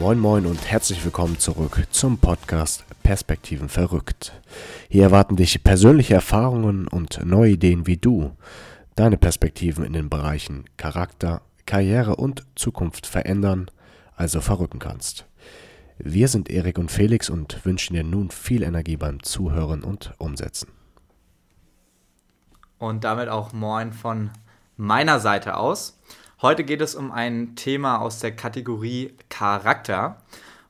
Moin Moin und herzlich willkommen zurück zum Podcast Perspektiven verrückt. Hier erwarten dich persönliche Erfahrungen und neue Ideen, wie du deine Perspektiven in den Bereichen Charakter, Karriere und Zukunft verändern, also verrücken kannst. Wir sind Erik und Felix und wünschen dir nun viel Energie beim Zuhören und Umsetzen. Und damit auch Moin von meiner Seite aus. Heute geht es um ein Thema aus der Kategorie Charakter.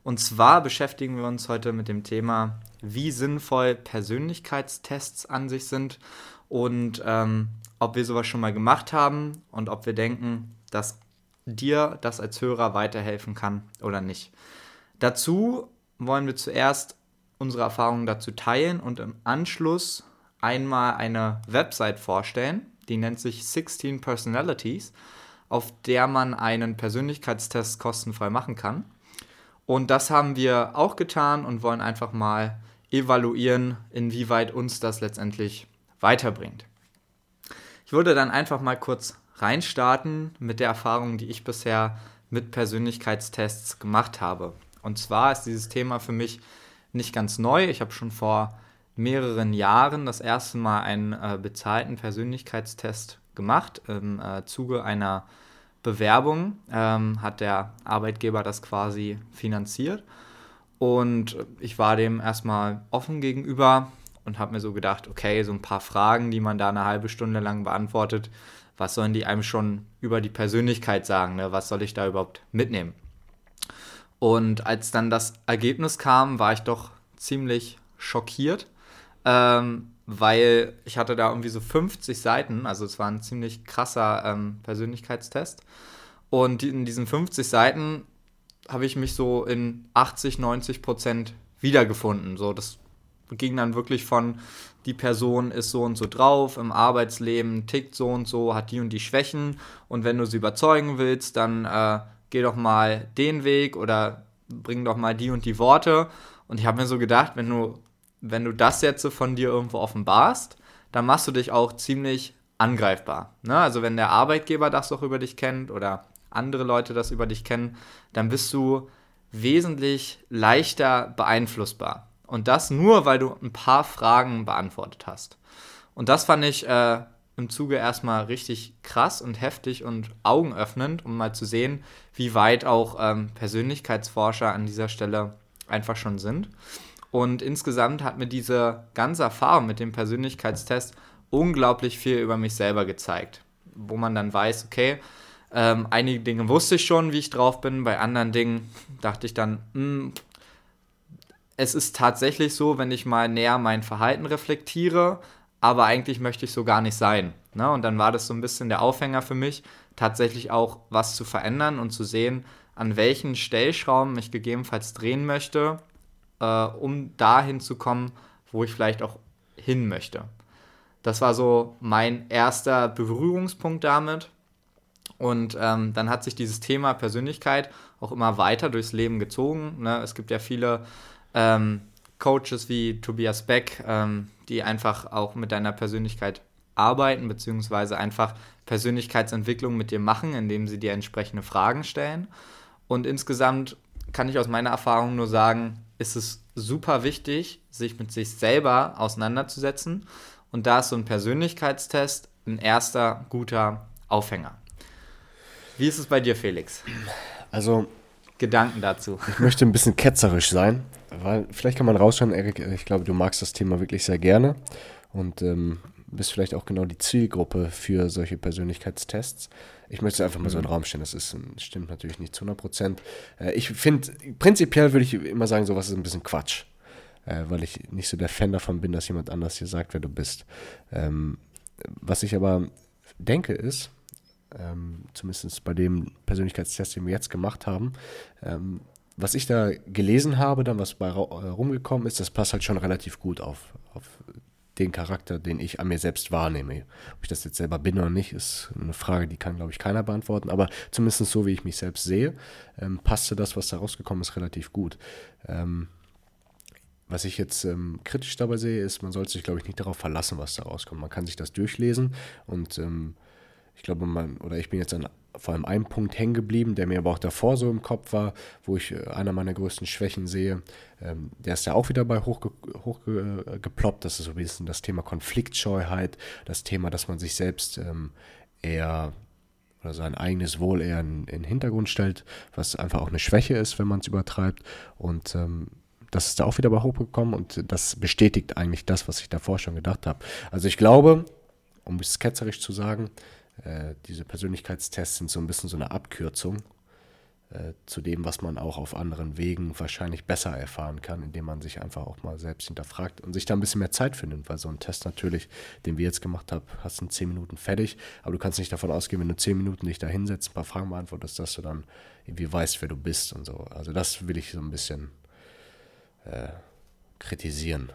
Und zwar beschäftigen wir uns heute mit dem Thema, wie sinnvoll Persönlichkeitstests an sich sind und ähm, ob wir sowas schon mal gemacht haben und ob wir denken, dass dir das als Hörer weiterhelfen kann oder nicht. Dazu wollen wir zuerst unsere Erfahrungen dazu teilen und im Anschluss einmal eine Website vorstellen, die nennt sich 16 Personalities auf der man einen Persönlichkeitstest kostenfrei machen kann. Und das haben wir auch getan und wollen einfach mal evaluieren, inwieweit uns das letztendlich weiterbringt. Ich würde dann einfach mal kurz reinstarten mit der Erfahrung, die ich bisher mit Persönlichkeitstests gemacht habe. Und zwar ist dieses Thema für mich nicht ganz neu. Ich habe schon vor mehreren Jahren das erste Mal einen äh, bezahlten Persönlichkeitstest gemacht im äh, Zuge einer Bewerbung ähm, hat der Arbeitgeber das quasi finanziert. Und ich war dem erstmal offen gegenüber und habe mir so gedacht, okay, so ein paar Fragen, die man da eine halbe Stunde lang beantwortet, was sollen die einem schon über die Persönlichkeit sagen? Ne? Was soll ich da überhaupt mitnehmen? Und als dann das Ergebnis kam, war ich doch ziemlich schockiert, ähm, weil ich hatte da irgendwie so 50 Seiten, also es war ein ziemlich krasser ähm, Persönlichkeitstest. Und in diesen 50 Seiten habe ich mich so in 80, 90 Prozent wiedergefunden. So, das ging dann wirklich von, die Person ist so und so drauf, im Arbeitsleben tickt so und so, hat die und die Schwächen. Und wenn du sie überzeugen willst, dann äh, geh doch mal den Weg oder bring doch mal die und die Worte. Und ich habe mir so gedacht, wenn du wenn du das jetzt von dir irgendwo offenbarst, dann machst du dich auch ziemlich angreifbar. Ne? Also wenn der Arbeitgeber das auch über dich kennt oder andere Leute das über dich kennen, dann bist du wesentlich leichter beeinflussbar. Und das nur, weil du ein paar Fragen beantwortet hast. Und das fand ich äh, im Zuge erstmal richtig krass und heftig und augenöffnend, um mal zu sehen, wie weit auch ähm, Persönlichkeitsforscher an dieser Stelle einfach schon sind. Und insgesamt hat mir diese ganze Erfahrung mit dem Persönlichkeitstest unglaublich viel über mich selber gezeigt. Wo man dann weiß, okay, ähm, einige Dinge wusste ich schon, wie ich drauf bin, bei anderen Dingen dachte ich dann, mh, hm, es ist tatsächlich so, wenn ich mal näher mein Verhalten reflektiere, aber eigentlich möchte ich so gar nicht sein. Ne? Und dann war das so ein bisschen der Aufhänger für mich, tatsächlich auch was zu verändern und zu sehen, an welchen Stellschrauben ich gegebenenfalls drehen möchte, äh, um dahin zu kommen, wo ich vielleicht auch hin möchte. Das war so mein erster Berührungspunkt damit. Und ähm, dann hat sich dieses Thema Persönlichkeit auch immer weiter durchs Leben gezogen. Ne? Es gibt ja viele ähm, Coaches wie Tobias Beck, ähm, die einfach auch mit deiner Persönlichkeit arbeiten, beziehungsweise einfach Persönlichkeitsentwicklung mit dir machen, indem sie dir entsprechende Fragen stellen. Und insgesamt kann ich aus meiner Erfahrung nur sagen, ist es super wichtig, sich mit sich selber auseinanderzusetzen. Und da ist so ein Persönlichkeitstest ein erster guter Aufhänger. Wie ist es bei dir, Felix? Also. Gedanken dazu. Ich möchte ein bisschen ketzerisch sein, weil vielleicht kann man rausschauen, Erik, ich glaube, du magst das Thema wirklich sehr gerne und ähm, bist vielleicht auch genau die Zielgruppe für solche Persönlichkeitstests. Ich möchte es einfach mal so in den mhm. Raum stellen. Das ist, stimmt natürlich nicht zu 100 Prozent. Äh, ich finde, prinzipiell würde ich immer sagen, sowas ist ein bisschen Quatsch. Äh, weil ich nicht so der Fan davon bin, dass jemand anders hier sagt, wer du bist. Ähm, was ich aber denke ist, ähm, zumindest bei dem Persönlichkeitstest, den wir jetzt gemacht haben, ähm, was ich da gelesen habe, dann was bei äh, rumgekommen ist, das passt halt schon relativ gut auf, auf den Charakter, den ich an mir selbst wahrnehme. Ob ich das jetzt selber bin oder nicht, ist eine Frage, die kann, glaube ich, keiner beantworten. Aber zumindest so, wie ich mich selbst sehe, ähm, passte das, was da rausgekommen ist, relativ gut. Ähm, was ich jetzt ähm, kritisch dabei sehe, ist, man sollte sich, glaube ich, nicht darauf verlassen, was da rauskommt. Man kann sich das durchlesen und ähm, ich glaube, man, oder ich bin jetzt an vor allem einem Punkt hängen geblieben, der mir aber auch davor so im Kopf war, wo ich äh, einer meiner größten Schwächen sehe. Ähm, der ist ja auch wieder bei hochgeploppt. Hoch, das ist so ein bisschen das Thema Konfliktscheuheit, das Thema, dass man sich selbst ähm, eher oder sein eigenes Wohl eher in, in, den Hintergrund stellt, was einfach auch eine Schwäche ist, wenn man es übertreibt. Und ähm, das ist da auch wieder bei hochgekommen und das bestätigt eigentlich das, was ich davor schon gedacht habe. Also ich glaube, um es ketzerisch zu sagen, äh, diese Persönlichkeitstests sind so ein bisschen so eine Abkürzung äh, zu dem, was man auch auf anderen Wegen wahrscheinlich besser erfahren kann, indem man sich einfach auch mal selbst hinterfragt und sich da ein bisschen mehr Zeit findet, weil so ein Test natürlich, den wir jetzt gemacht haben, hast in zehn Minuten fertig, aber du kannst nicht davon ausgehen, wenn du zehn Minuten dich da hinsetzt, ein paar Fragen beantwortest, dass du dann irgendwie weißt, wer du bist und so. Also das will ich so ein bisschen äh, kritisieren.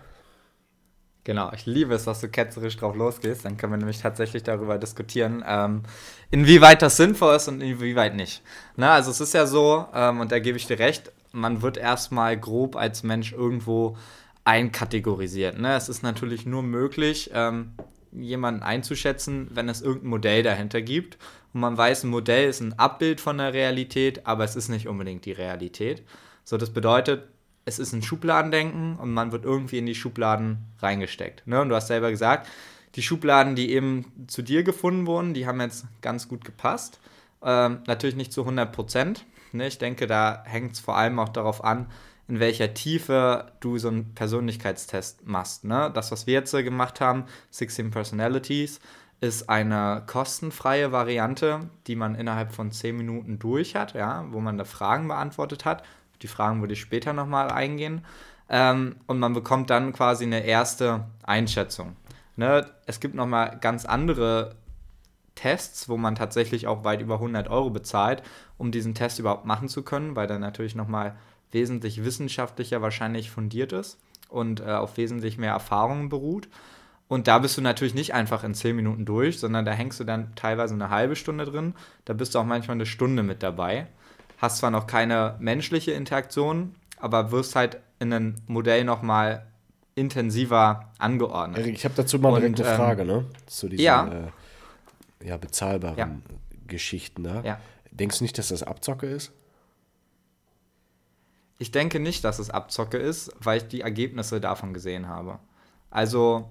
Genau, ich liebe es, dass du ketzerisch drauf losgehst. Dann können wir nämlich tatsächlich darüber diskutieren, ähm, inwieweit das sinnvoll ist und inwieweit nicht. Na, also es ist ja so, ähm, und da gebe ich dir recht, man wird erstmal grob als Mensch irgendwo einkategorisiert. Ne? Es ist natürlich nur möglich, ähm, jemanden einzuschätzen, wenn es irgendein Modell dahinter gibt. Und man weiß, ein Modell ist ein Abbild von der Realität, aber es ist nicht unbedingt die Realität. So, das bedeutet, es ist ein Schubladendenken und man wird irgendwie in die Schubladen reingesteckt. Ne? Und du hast selber gesagt, die Schubladen, die eben zu dir gefunden wurden, die haben jetzt ganz gut gepasst. Ähm, natürlich nicht zu 100 Prozent. Ne? Ich denke, da hängt es vor allem auch darauf an, in welcher Tiefe du so einen Persönlichkeitstest machst. Ne? Das, was wir jetzt gemacht haben, 16 Personalities, ist eine kostenfreie Variante, die man innerhalb von 10 Minuten durch hat, ja, wo man da Fragen beantwortet hat die Fragen würde ich später nochmal eingehen. Ähm, und man bekommt dann quasi eine erste Einschätzung. Ne? Es gibt nochmal ganz andere Tests, wo man tatsächlich auch weit über 100 Euro bezahlt, um diesen Test überhaupt machen zu können, weil der natürlich nochmal wesentlich wissenschaftlicher wahrscheinlich fundiert ist und äh, auf wesentlich mehr Erfahrungen beruht. Und da bist du natürlich nicht einfach in 10 Minuten durch, sondern da hängst du dann teilweise eine halbe Stunde drin. Da bist du auch manchmal eine Stunde mit dabei hast zwar noch keine menschliche Interaktion, aber wirst halt in einem Modell nochmal intensiver angeordnet. Erik, ich habe dazu mal eine ähm, Frage, ne? Zu diesen ja. Äh, ja, bezahlbaren ja. Geschichten da. Ja. Denkst du nicht, dass das Abzocke ist? Ich denke nicht, dass es Abzocke ist, weil ich die Ergebnisse davon gesehen habe. Also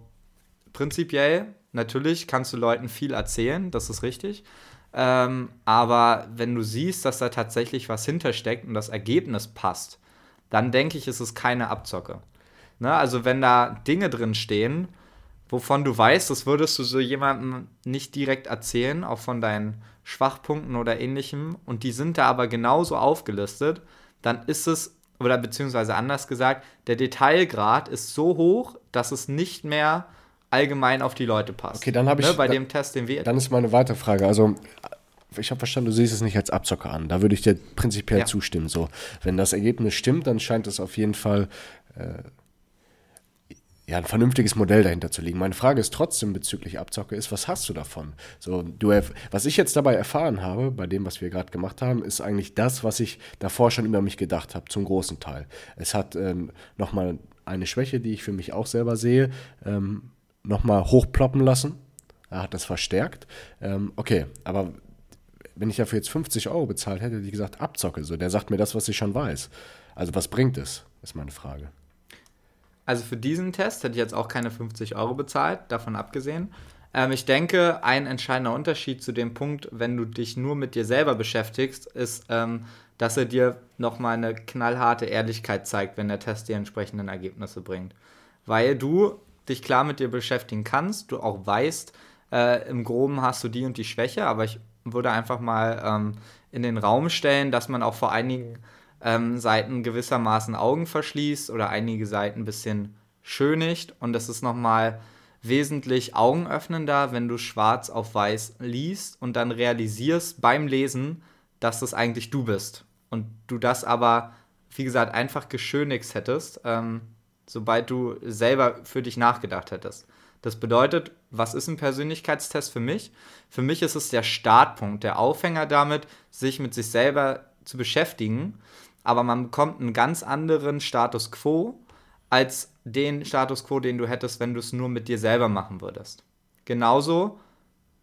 prinzipiell, natürlich kannst du Leuten viel erzählen, das ist richtig. Ähm, aber wenn du siehst, dass da tatsächlich was hintersteckt und das Ergebnis passt, dann denke ich, ist es keine Abzocke. Ne? Also wenn da Dinge drin stehen, wovon du weißt, das würdest du so jemandem nicht direkt erzählen, auch von deinen Schwachpunkten oder ähnlichem, und die sind da aber genauso aufgelistet, dann ist es, oder beziehungsweise anders gesagt, der Detailgrad ist so hoch, dass es nicht mehr allgemein auf die Leute passt. Okay, dann habe ich. Ne, bei da, dem Test, den wir. Dann ist meine weitere Frage. Also, ich habe verstanden, du siehst es nicht als Abzocker an. Da würde ich dir prinzipiell ja. zustimmen. So, wenn das Ergebnis stimmt, dann scheint es auf jeden Fall. Äh, ja, ein vernünftiges Modell dahinter zu liegen. Meine Frage ist trotzdem bezüglich Abzocke ist, was hast du davon? So, du, was ich jetzt dabei erfahren habe, bei dem, was wir gerade gemacht haben, ist eigentlich das, was ich davor schon über mich gedacht habe, zum großen Teil. Es hat ähm, nochmal eine Schwäche, die ich für mich auch selber sehe, ähm, nochmal hochploppen lassen. Er hat das verstärkt. Ähm, okay, aber wenn ich dafür jetzt 50 Euro bezahlt hätte, ich gesagt, Abzocke. So, der sagt mir das, was ich schon weiß. Also was bringt es, ist meine Frage. Also für diesen Test hätte ich jetzt auch keine 50 Euro bezahlt, davon abgesehen. Ähm, ich denke, ein entscheidender Unterschied zu dem Punkt, wenn du dich nur mit dir selber beschäftigst, ist, ähm, dass er dir nochmal eine knallharte Ehrlichkeit zeigt, wenn der Test die entsprechenden Ergebnisse bringt. Weil du dich klar mit dir beschäftigen kannst, du auch weißt, äh, im Groben hast du die und die Schwäche, aber ich würde einfach mal ähm, in den Raum stellen, dass man auch vor einigen ähm, Seiten gewissermaßen Augen verschließt oder einige Seiten ein bisschen schönigt und das ist nochmal wesentlich augenöffnender, wenn du schwarz auf weiß liest und dann realisierst beim Lesen, dass das eigentlich du bist und du das aber, wie gesagt, einfach geschönigt hättest. Ähm, sobald du selber für dich nachgedacht hättest. Das bedeutet, was ist ein Persönlichkeitstest für mich? Für mich ist es der Startpunkt, der Aufhänger damit, sich mit sich selber zu beschäftigen. Aber man bekommt einen ganz anderen Status quo als den Status quo, den du hättest, wenn du es nur mit dir selber machen würdest. Genauso,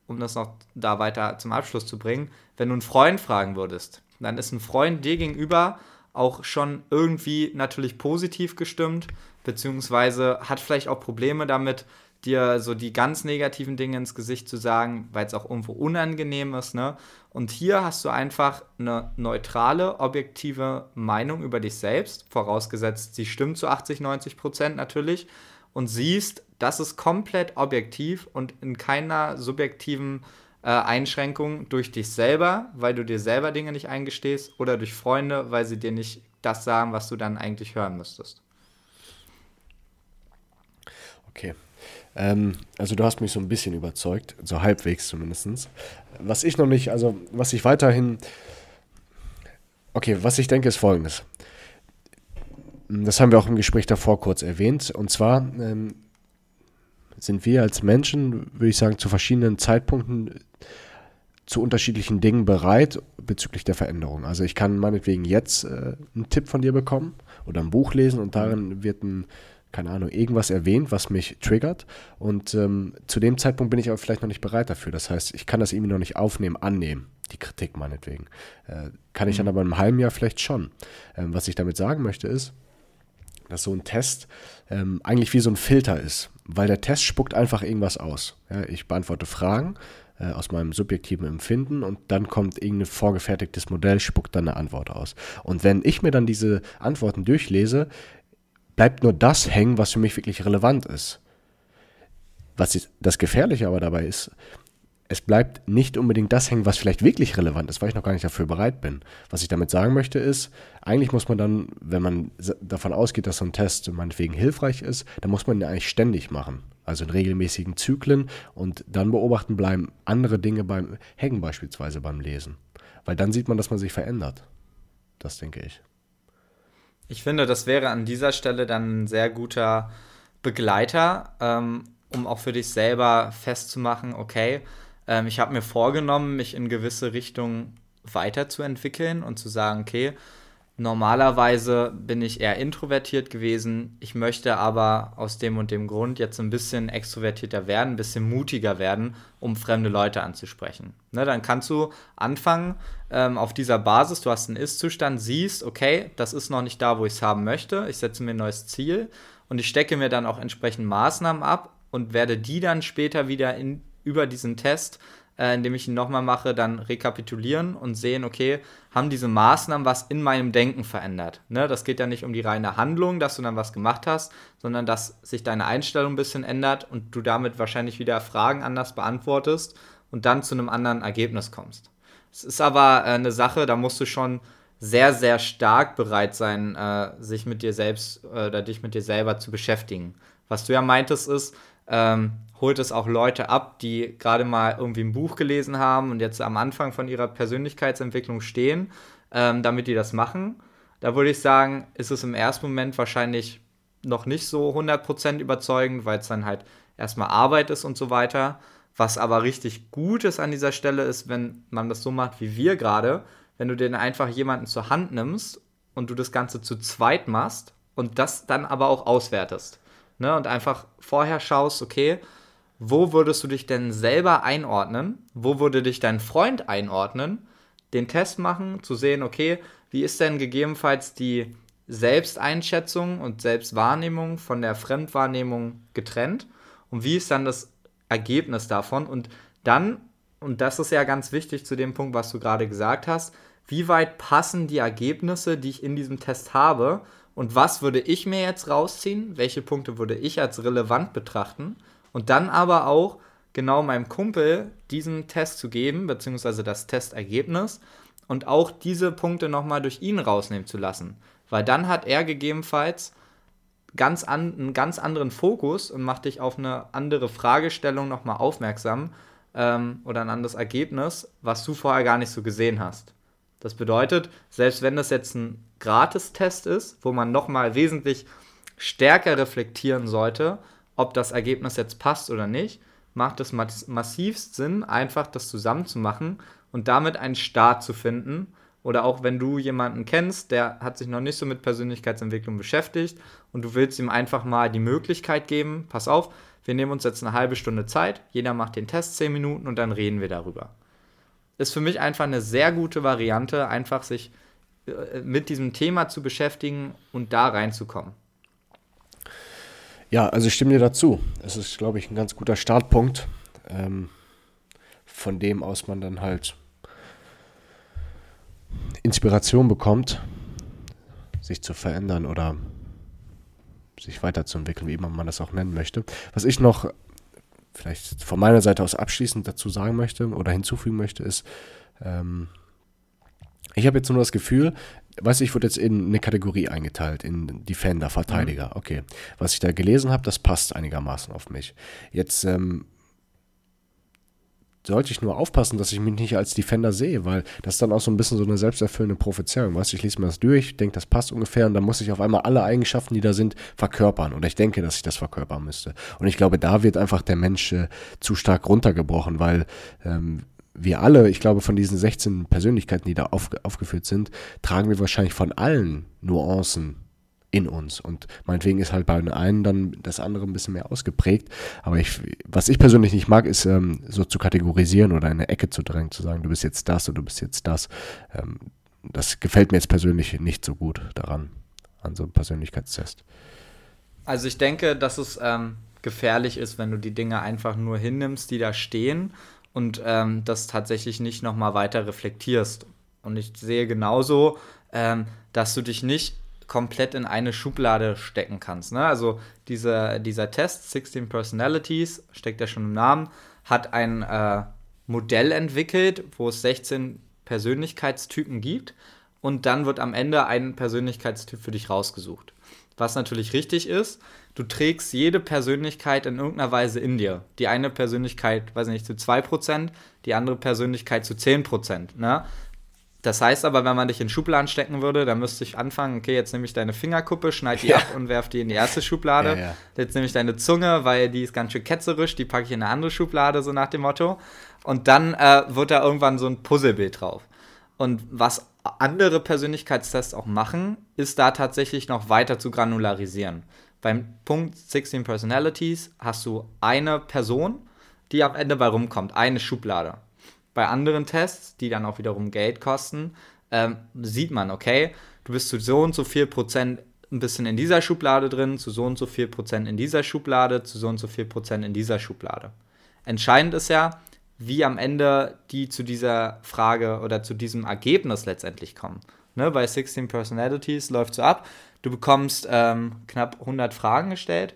um das noch da weiter zum Abschluss zu bringen, wenn du einen Freund fragen würdest, dann ist ein Freund dir gegenüber auch schon irgendwie natürlich positiv gestimmt, beziehungsweise hat vielleicht auch Probleme damit, dir so die ganz negativen Dinge ins Gesicht zu sagen, weil es auch irgendwo unangenehm ist. Ne? Und hier hast du einfach eine neutrale, objektive Meinung über dich selbst, vorausgesetzt, sie stimmt zu 80, 90 Prozent natürlich, und siehst, das ist komplett objektiv und in keiner subjektiven äh, Einschränkung durch dich selber, weil du dir selber Dinge nicht eingestehst, oder durch Freunde, weil sie dir nicht das sagen, was du dann eigentlich hören müsstest. Okay, ähm, also du hast mich so ein bisschen überzeugt, so halbwegs zumindest. Was ich noch nicht, also was ich weiterhin, okay, was ich denke ist folgendes. Das haben wir auch im Gespräch davor kurz erwähnt. Und zwar ähm, sind wir als Menschen, würde ich sagen, zu verschiedenen Zeitpunkten zu unterschiedlichen Dingen bereit bezüglich der Veränderung. Also ich kann meinetwegen jetzt äh, einen Tipp von dir bekommen oder ein Buch lesen und darin wird ein keine Ahnung, irgendwas erwähnt, was mich triggert. Und ähm, zu dem Zeitpunkt bin ich aber vielleicht noch nicht bereit dafür. Das heißt, ich kann das irgendwie noch nicht aufnehmen, annehmen, die Kritik meinetwegen. Äh, kann ich dann mhm. aber in einem halben Jahr vielleicht schon. Ähm, was ich damit sagen möchte ist, dass so ein Test ähm, eigentlich wie so ein Filter ist, weil der Test spuckt einfach irgendwas aus. Ja, ich beantworte Fragen äh, aus meinem subjektiven Empfinden und dann kommt irgendein vorgefertigtes Modell, spuckt dann eine Antwort aus. Und wenn ich mir dann diese Antworten durchlese, bleibt nur das hängen, was für mich wirklich relevant ist. Was das Gefährliche aber dabei ist, es bleibt nicht unbedingt das hängen, was vielleicht wirklich relevant ist, weil ich noch gar nicht dafür bereit bin. Was ich damit sagen möchte ist, eigentlich muss man dann, wenn man davon ausgeht, dass so ein Test meinetwegen hilfreich ist, dann muss man ihn eigentlich ständig machen. Also in regelmäßigen Zyklen und dann beobachten bleiben andere Dinge beim Hängen beispielsweise beim Lesen. Weil dann sieht man, dass man sich verändert. Das denke ich. Ich finde, das wäre an dieser Stelle dann ein sehr guter Begleiter, ähm, um auch für dich selber festzumachen, okay, ähm, ich habe mir vorgenommen, mich in gewisse Richtungen weiterzuentwickeln und zu sagen, okay, Normalerweise bin ich eher introvertiert gewesen. Ich möchte aber aus dem und dem Grund jetzt ein bisschen extrovertierter werden, ein bisschen mutiger werden, um fremde Leute anzusprechen. Ne, dann kannst du anfangen ähm, auf dieser Basis, du hast einen Ist-Zustand, siehst, okay, das ist noch nicht da, wo ich es haben möchte. Ich setze mir ein neues Ziel und ich stecke mir dann auch entsprechend Maßnahmen ab und werde die dann später wieder in, über diesen Test äh, indem ich ihn nochmal mache, dann rekapitulieren und sehen, okay, haben diese Maßnahmen was in meinem Denken verändert. Ne? Das geht ja nicht um die reine Handlung, dass du dann was gemacht hast, sondern dass sich deine Einstellung ein bisschen ändert und du damit wahrscheinlich wieder Fragen anders beantwortest und dann zu einem anderen Ergebnis kommst. Es ist aber äh, eine Sache, da musst du schon sehr, sehr stark bereit sein, äh, sich mit dir selbst äh, oder dich mit dir selber zu beschäftigen. Was du ja meintest, ist, ähm, holt es auch Leute ab, die gerade mal irgendwie ein Buch gelesen haben und jetzt am Anfang von ihrer Persönlichkeitsentwicklung stehen, ähm, damit die das machen. Da würde ich sagen, ist es im ersten Moment wahrscheinlich noch nicht so 100% überzeugend, weil es dann halt erstmal Arbeit ist und so weiter. Was aber richtig gut ist an dieser Stelle ist, wenn man das so macht wie wir gerade, wenn du den einfach jemanden zur Hand nimmst und du das Ganze zu zweit machst und das dann aber auch auswertest. Ne? Und einfach vorher schaust, okay, wo würdest du dich denn selber einordnen? Wo würde dich dein Freund einordnen? Den Test machen, zu sehen, okay, wie ist denn gegebenenfalls die Selbsteinschätzung und Selbstwahrnehmung von der Fremdwahrnehmung getrennt? Und wie ist dann das Ergebnis davon? Und dann, und das ist ja ganz wichtig zu dem Punkt, was du gerade gesagt hast, wie weit passen die Ergebnisse, die ich in diesem Test habe, und was würde ich mir jetzt rausziehen? Welche Punkte würde ich als relevant betrachten? Und dann aber auch genau meinem Kumpel diesen Test zu geben, beziehungsweise das Testergebnis und auch diese Punkte nochmal durch ihn rausnehmen zu lassen. Weil dann hat er gegebenenfalls ganz an, einen ganz anderen Fokus und macht dich auf eine andere Fragestellung nochmal aufmerksam ähm, oder ein anderes Ergebnis, was du vorher gar nicht so gesehen hast. Das bedeutet, selbst wenn das jetzt ein Gratistest ist, wo man nochmal wesentlich stärker reflektieren sollte, ob das Ergebnis jetzt passt oder nicht, macht es massivst Sinn, einfach das zusammenzumachen und damit einen Start zu finden. Oder auch wenn du jemanden kennst, der hat sich noch nicht so mit Persönlichkeitsentwicklung beschäftigt und du willst ihm einfach mal die Möglichkeit geben, pass auf, wir nehmen uns jetzt eine halbe Stunde Zeit, jeder macht den Test 10 Minuten und dann reden wir darüber. Ist für mich einfach eine sehr gute Variante, einfach sich äh, mit diesem Thema zu beschäftigen und da reinzukommen. Ja, also ich stimme dir dazu. Es ist, glaube ich, ein ganz guter Startpunkt, ähm, von dem aus man dann halt Inspiration bekommt, sich zu verändern oder sich weiterzuentwickeln, wie immer man das auch nennen möchte. Was ich noch vielleicht von meiner Seite aus abschließend dazu sagen möchte oder hinzufügen möchte, ist, ähm, ich habe jetzt nur das Gefühl, weißt du, ich wurde jetzt in eine Kategorie eingeteilt, in Defender, Verteidiger. Mhm. Okay. Was ich da gelesen habe, das passt einigermaßen auf mich. Jetzt ähm, sollte ich nur aufpassen, dass ich mich nicht als Defender sehe, weil das ist dann auch so ein bisschen so eine selbsterfüllende Prophezeiung. Weißt du, ich lese mir das durch, denke, das passt ungefähr und dann muss ich auf einmal alle Eigenschaften, die da sind, verkörpern. Oder ich denke, dass ich das verkörpern müsste. Und ich glaube, da wird einfach der Mensch äh, zu stark runtergebrochen, weil ähm, wir alle, ich glaube, von diesen 16 Persönlichkeiten, die da auf, aufgeführt sind, tragen wir wahrscheinlich von allen Nuancen in uns. Und meinetwegen ist halt bei den einen dann das andere ein bisschen mehr ausgeprägt. Aber ich, was ich persönlich nicht mag, ist ähm, so zu kategorisieren oder in eine Ecke zu drängen, zu sagen, du bist jetzt das und du bist jetzt das. Ähm, das gefällt mir jetzt persönlich nicht so gut daran, an so einem Persönlichkeitstest. Also ich denke, dass es ähm, gefährlich ist, wenn du die Dinge einfach nur hinnimmst, die da stehen und ähm, das tatsächlich nicht nochmal weiter reflektierst. Und ich sehe genauso, ähm, dass du dich nicht komplett in eine Schublade stecken kannst. Ne? Also diese, dieser Test, 16 Personalities, steckt ja schon im Namen, hat ein äh, Modell entwickelt, wo es 16 Persönlichkeitstypen gibt und dann wird am Ende ein Persönlichkeitstyp für dich rausgesucht. Was natürlich richtig ist, du trägst jede Persönlichkeit in irgendeiner Weise in dir. Die eine Persönlichkeit, weiß nicht, zu 2%, die andere Persönlichkeit zu 10%. Ne? Das heißt aber, wenn man dich in Schubladen stecken würde, dann müsste ich anfangen, okay, jetzt nehme ich deine Fingerkuppe, schneide die ja. ab und werfe die in die erste Schublade. Ja, ja. Jetzt nehme ich deine Zunge, weil die ist ganz schön ketzerisch, die packe ich in eine andere Schublade, so nach dem Motto. Und dann äh, wird da irgendwann so ein Puzzlebild drauf. Und was andere Persönlichkeitstests auch machen, ist da tatsächlich noch weiter zu granularisieren. Beim Punkt 16 Personalities hast du eine Person, die am Ende bei rumkommt, eine Schublade bei anderen Tests, die dann auch wiederum Geld kosten, ähm, sieht man, okay, du bist zu so und so viel Prozent ein bisschen in dieser Schublade drin, zu so und so viel Prozent in dieser Schublade, zu so und so viel Prozent in dieser Schublade. Entscheidend ist ja, wie am Ende die zu dieser Frage oder zu diesem Ergebnis letztendlich kommen. Ne, bei 16 Personalities läuft so ab, du bekommst ähm, knapp 100 Fragen gestellt,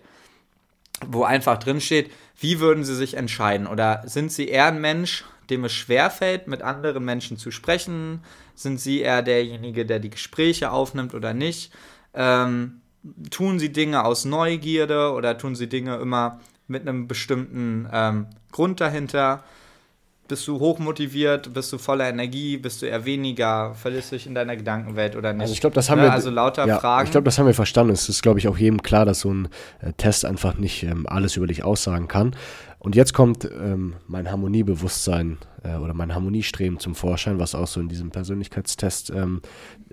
wo einfach drin steht, wie würden sie sich entscheiden? Oder sind sie eher ein Mensch, dem es schwerfällt, mit anderen Menschen zu sprechen? Sind sie eher derjenige, der die Gespräche aufnimmt oder nicht? Ähm, tun sie Dinge aus Neugierde oder tun sie Dinge immer mit einem bestimmten ähm, Grund dahinter? Bist du hochmotiviert? Bist du voller Energie? Bist du eher weniger? Verlierst du dich in deiner Gedankenwelt oder nicht? Also ich glaube, das haben ne? wir. Also lauter ja, Fragen. Ich glaube, das haben wir verstanden. Es ist, glaube ich, auch jedem klar, dass so ein äh, Test einfach nicht ähm, alles über dich aussagen kann. Und jetzt kommt ähm, mein Harmoniebewusstsein äh, oder mein Harmoniestreben zum Vorschein, was auch so in diesem Persönlichkeitstest ähm,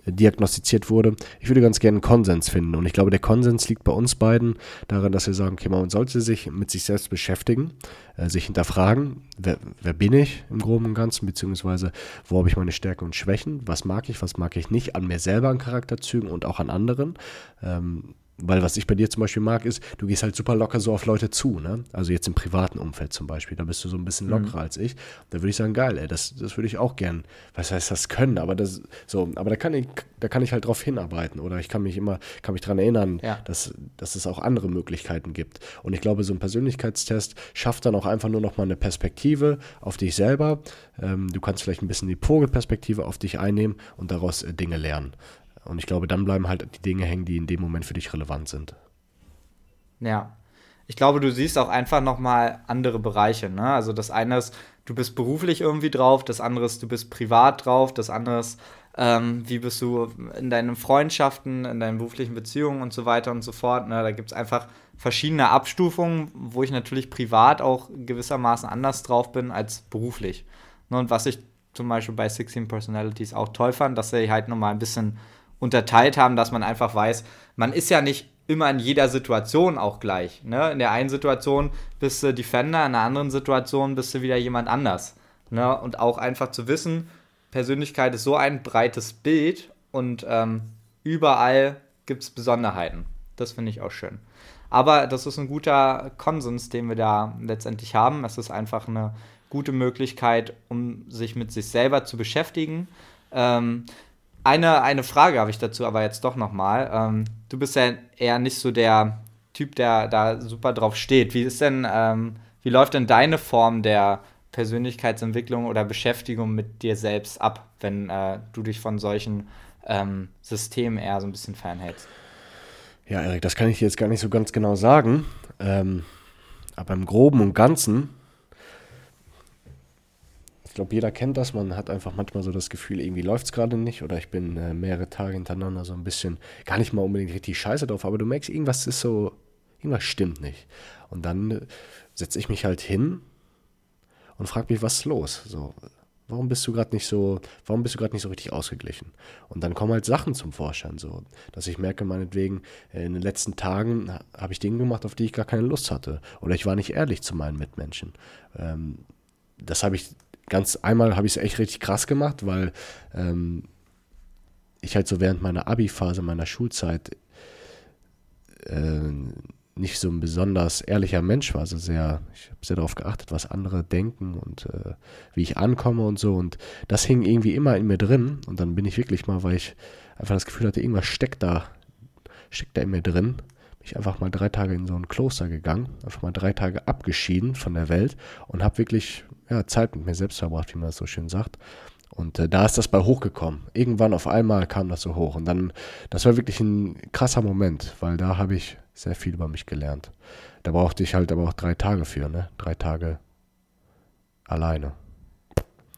diagnostiziert wurde. Ich würde ganz gerne einen Konsens finden. Und ich glaube, der Konsens liegt bei uns beiden daran, dass wir sagen, okay, man sollte sich mit sich selbst beschäftigen, äh, sich hinterfragen, wer, wer, bin ich im Groben und Ganzen, beziehungsweise wo habe ich meine Stärken und Schwächen, was mag ich, was mag ich nicht, an mir selber an Charakterzügen und auch an anderen. Ähm, weil was ich bei dir zum Beispiel mag, ist, du gehst halt super locker so auf Leute zu, ne? Also jetzt im privaten Umfeld zum Beispiel, da bist du so ein bisschen mhm. lockerer mhm. als ich. Da würde ich sagen, geil, ey, das, das würde ich auch gern, was heißt das können, aber das, so, aber da kann ich, da kann ich halt drauf hinarbeiten oder ich kann mich immer, kann mich daran erinnern, ja. dass, dass es auch andere Möglichkeiten gibt. Und ich glaube, so ein Persönlichkeitstest schafft dann auch einfach nur noch mal eine Perspektive auf dich selber. Ähm, du kannst vielleicht ein bisschen die Vogelperspektive auf dich einnehmen und daraus äh, Dinge lernen. Und ich glaube, dann bleiben halt die Dinge hängen, die in dem Moment für dich relevant sind. Ja. Ich glaube, du siehst auch einfach nochmal andere Bereiche. Ne? Also das eine ist, du bist beruflich irgendwie drauf, das andere ist, du bist privat drauf, das andere ist, ähm, wie bist du in deinen Freundschaften, in deinen beruflichen Beziehungen und so weiter und so fort. Ne? Da gibt es einfach verschiedene Abstufungen, wo ich natürlich privat auch gewissermaßen anders drauf bin als beruflich. Ne? Und was ich zum Beispiel bei 16 Personalities auch toll fand, dass sie halt nochmal ein bisschen unterteilt haben, dass man einfach weiß, man ist ja nicht immer in jeder Situation auch gleich. Ne? In der einen Situation bist du Defender, in der anderen Situation bist du wieder jemand anders. Ne? Und auch einfach zu wissen, Persönlichkeit ist so ein breites Bild und ähm, überall gibt es Besonderheiten. Das finde ich auch schön. Aber das ist ein guter Konsens, den wir da letztendlich haben. Es ist einfach eine gute Möglichkeit, um sich mit sich selber zu beschäftigen. Ähm, eine, eine Frage habe ich dazu aber jetzt doch nochmal. Ähm, du bist ja eher nicht so der Typ, der da super drauf steht. Wie ist denn, ähm, wie läuft denn deine Form der Persönlichkeitsentwicklung oder Beschäftigung mit dir selbst ab, wenn äh, du dich von solchen ähm, Systemen eher so ein bisschen fernhältst? Ja, Erik, das kann ich dir jetzt gar nicht so ganz genau sagen. Ähm, aber im Groben und Ganzen, ich glaube, jeder kennt das. Man hat einfach manchmal so das Gefühl, irgendwie läuft es gerade nicht oder ich bin äh, mehrere Tage hintereinander so ein bisschen, gar nicht mal unbedingt richtig scheiße drauf, aber du merkst, irgendwas ist so, irgendwas stimmt nicht. Und dann äh, setze ich mich halt hin und frage mich, was ist los? So, warum bist du gerade nicht so, warum bist du gerade nicht so richtig ausgeglichen? Und dann kommen halt Sachen zum Vorschein, so, dass ich merke, meinetwegen, in den letzten Tagen habe ich Dinge gemacht, auf die ich gar keine Lust hatte. Oder ich war nicht ehrlich zu meinen Mitmenschen. Ähm, das habe ich ganz einmal habe ich es echt richtig krass gemacht, weil ähm, ich halt so während meiner Abi-Phase, meiner Schulzeit äh, nicht so ein besonders ehrlicher Mensch war. Also sehr, ich habe sehr darauf geachtet, was andere denken und äh, wie ich ankomme und so. Und das hing irgendwie immer in mir drin. Und dann bin ich wirklich mal, weil ich einfach das Gefühl hatte, irgendwas steckt da, steckt da in mir drin, bin ich einfach mal drei Tage in so ein Kloster gegangen, einfach mal drei Tage abgeschieden von der Welt und habe wirklich ja, Zeit mit mir selbst verbracht, wie man das so schön sagt. Und äh, da ist das bei hochgekommen. Irgendwann auf einmal kam das so hoch. Und dann, das war wirklich ein krasser Moment, weil da habe ich sehr viel über mich gelernt. Da brauchte ich halt aber auch drei Tage für, ne? Drei Tage alleine.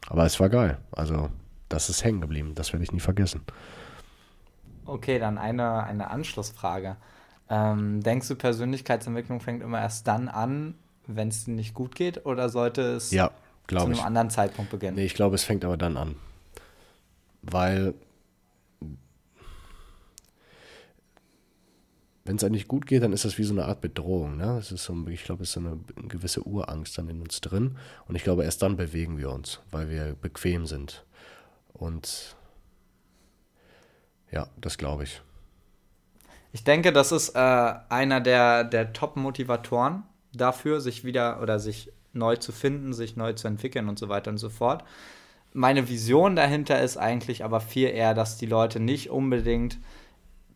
Aber es war geil. Also, das ist hängen geblieben. Das werde ich nie vergessen. Okay, dann eine, eine Anschlussfrage. Ähm, denkst du, Persönlichkeitsentwicklung fängt immer erst dann an, wenn es nicht gut geht? Oder sollte es ja, zu einem ich. anderen Zeitpunkt beginnen? Nee, ich glaube, es fängt aber dann an. Weil wenn es eigentlich gut geht, dann ist das wie so eine Art Bedrohung. Ne? Es ist so, ich glaube, es ist so eine, eine, gewisse Urangst dann in uns drin. Und ich glaube, erst dann bewegen wir uns, weil wir bequem sind. Und ja, das glaube ich. Ich denke, das ist äh, einer der, der Top-Motivatoren dafür, sich wieder oder sich neu zu finden, sich neu zu entwickeln und so weiter und so fort. Meine Vision dahinter ist eigentlich aber viel eher, dass die Leute nicht unbedingt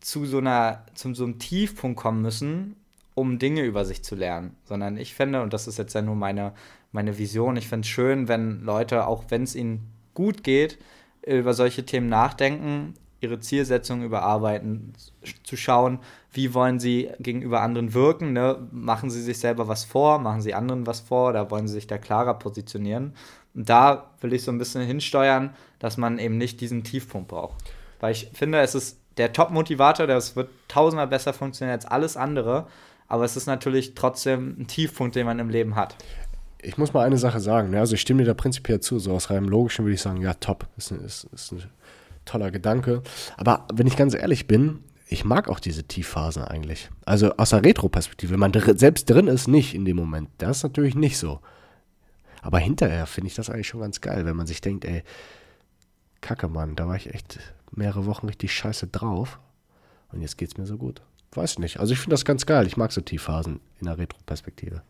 zu so einer, zu so einem Tiefpunkt kommen müssen, um Dinge über sich zu lernen. Sondern ich finde, und das ist jetzt ja nur meine, meine Vision, ich finde es schön, wenn Leute, auch wenn es ihnen gut geht, über solche Themen nachdenken, ihre Zielsetzungen überarbeiten, zu schauen, wie wollen sie gegenüber anderen wirken, ne? machen sie sich selber was vor, machen sie anderen was vor, oder wollen sie sich da klarer positionieren. Und da will ich so ein bisschen hinsteuern, dass man eben nicht diesen Tiefpunkt braucht. Weil ich finde, es ist der Top-Motivator, das wird tausendmal besser funktionieren als alles andere. Aber es ist natürlich trotzdem ein Tiefpunkt, den man im Leben hat. Ich muss mal eine Sache sagen. Ne? Also ich stimme dir da prinzipiell zu. So aus reinem Logischen würde ich sagen, ja, top. Ist ist, ist toller Gedanke. Aber wenn ich ganz ehrlich bin, ich mag auch diese Tiefphasen eigentlich. Also aus der Retro-Perspektive. Wenn man dr selbst drin ist, nicht in dem Moment. Das ist natürlich nicht so. Aber hinterher finde ich das eigentlich schon ganz geil, wenn man sich denkt, ey, Kacke, Mann, da war ich echt mehrere Wochen richtig scheiße drauf und jetzt geht es mir so gut. Weiß nicht. Also ich finde das ganz geil. Ich mag so Tiefphasen in der Retro-Perspektive.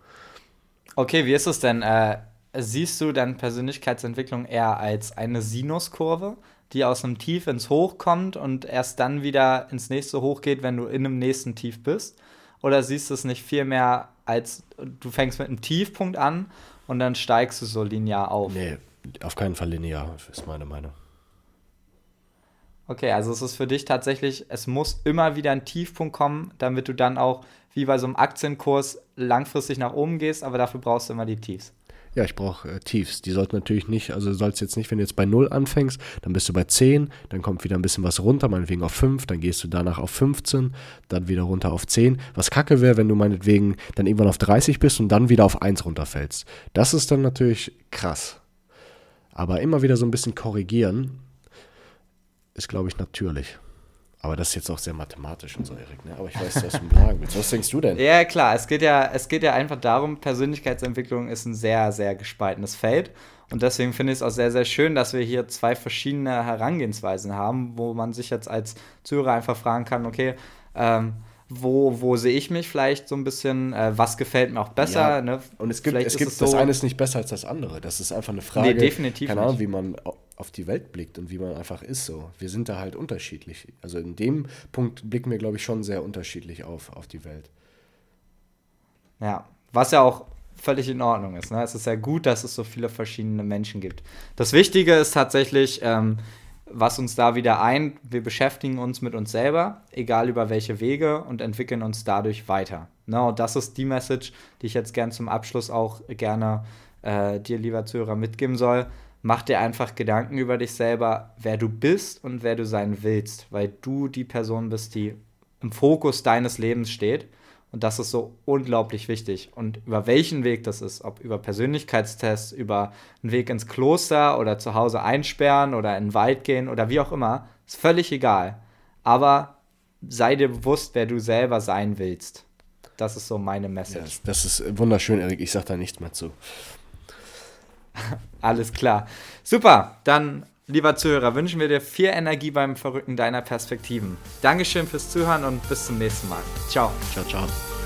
Okay, wie ist es denn? Äh, siehst du dann Persönlichkeitsentwicklung eher als eine Sinuskurve, die aus einem Tief ins Hoch kommt und erst dann wieder ins nächste Hoch geht, wenn du in einem nächsten Tief bist? Oder siehst du es nicht vielmehr als, du fängst mit einem Tiefpunkt an und dann steigst du so linear auf? Nee, auf keinen Fall linear, ist meine Meinung. Okay, also es ist für dich tatsächlich, es muss immer wieder ein Tiefpunkt kommen, damit du dann auch wie bei so einem Aktienkurs langfristig nach oben gehst, aber dafür brauchst du immer die Tiefs. Ja, ich brauche äh, Tiefs. Die sollten natürlich nicht, also sollst jetzt nicht, wenn du jetzt bei 0 anfängst, dann bist du bei 10, dann kommt wieder ein bisschen was runter, meinetwegen auf 5, dann gehst du danach auf 15, dann wieder runter auf 10. Was kacke wäre, wenn du meinetwegen dann irgendwann auf 30 bist und dann wieder auf 1 runterfällst. Das ist dann natürlich krass. Aber immer wieder so ein bisschen korrigieren, ist, glaube ich, natürlich. Aber das ist jetzt auch sehr mathematisch und so, Erik. Ne? Aber ich weiß, was du sagen willst. Was denkst du denn? Ja, klar. Es geht ja, es geht ja einfach darum, Persönlichkeitsentwicklung ist ein sehr, sehr gespaltenes Feld. Und deswegen finde ich es auch sehr, sehr schön, dass wir hier zwei verschiedene Herangehensweisen haben, wo man sich jetzt als Zuhörer einfach fragen kann, okay, ähm, wo, wo sehe ich mich vielleicht so ein bisschen, äh, was gefällt mir auch besser. Ja, ne? Und es gibt, es gibt es so, das eine ist nicht besser als das andere. Das ist einfach eine Frage, nee, definitiv keine Ahnung, wie man auf die Welt blickt und wie man einfach ist so. Wir sind da halt unterschiedlich. Also in dem Punkt blicken wir, glaube ich, schon sehr unterschiedlich auf, auf die Welt. Ja, was ja auch völlig in Ordnung ist. Ne? Es ist ja gut, dass es so viele verschiedene Menschen gibt. Das Wichtige ist tatsächlich, ähm, was uns da wieder ein, wir beschäftigen uns mit uns selber, egal über welche Wege und entwickeln uns dadurch weiter. Ne? Und das ist die Message, die ich jetzt gern zum Abschluss auch gerne äh, dir, lieber Zuhörer, mitgeben soll. Mach dir einfach Gedanken über dich selber, wer du bist und wer du sein willst, weil du die Person bist, die im Fokus deines Lebens steht und das ist so unglaublich wichtig. Und über welchen Weg das ist, ob über Persönlichkeitstests, über einen Weg ins Kloster oder zu Hause einsperren oder in den Wald gehen oder wie auch immer, ist völlig egal. Aber sei dir bewusst, wer du selber sein willst. Das ist so meine Message. Ja, das ist wunderschön, Erik. Ich sage da nichts mehr zu. Alles klar. Super. Dann Lieber Zuhörer, wünschen wir dir viel Energie beim Verrücken deiner Perspektiven. Dankeschön fürs Zuhören und bis zum nächsten Mal. Ciao. Ciao, ciao.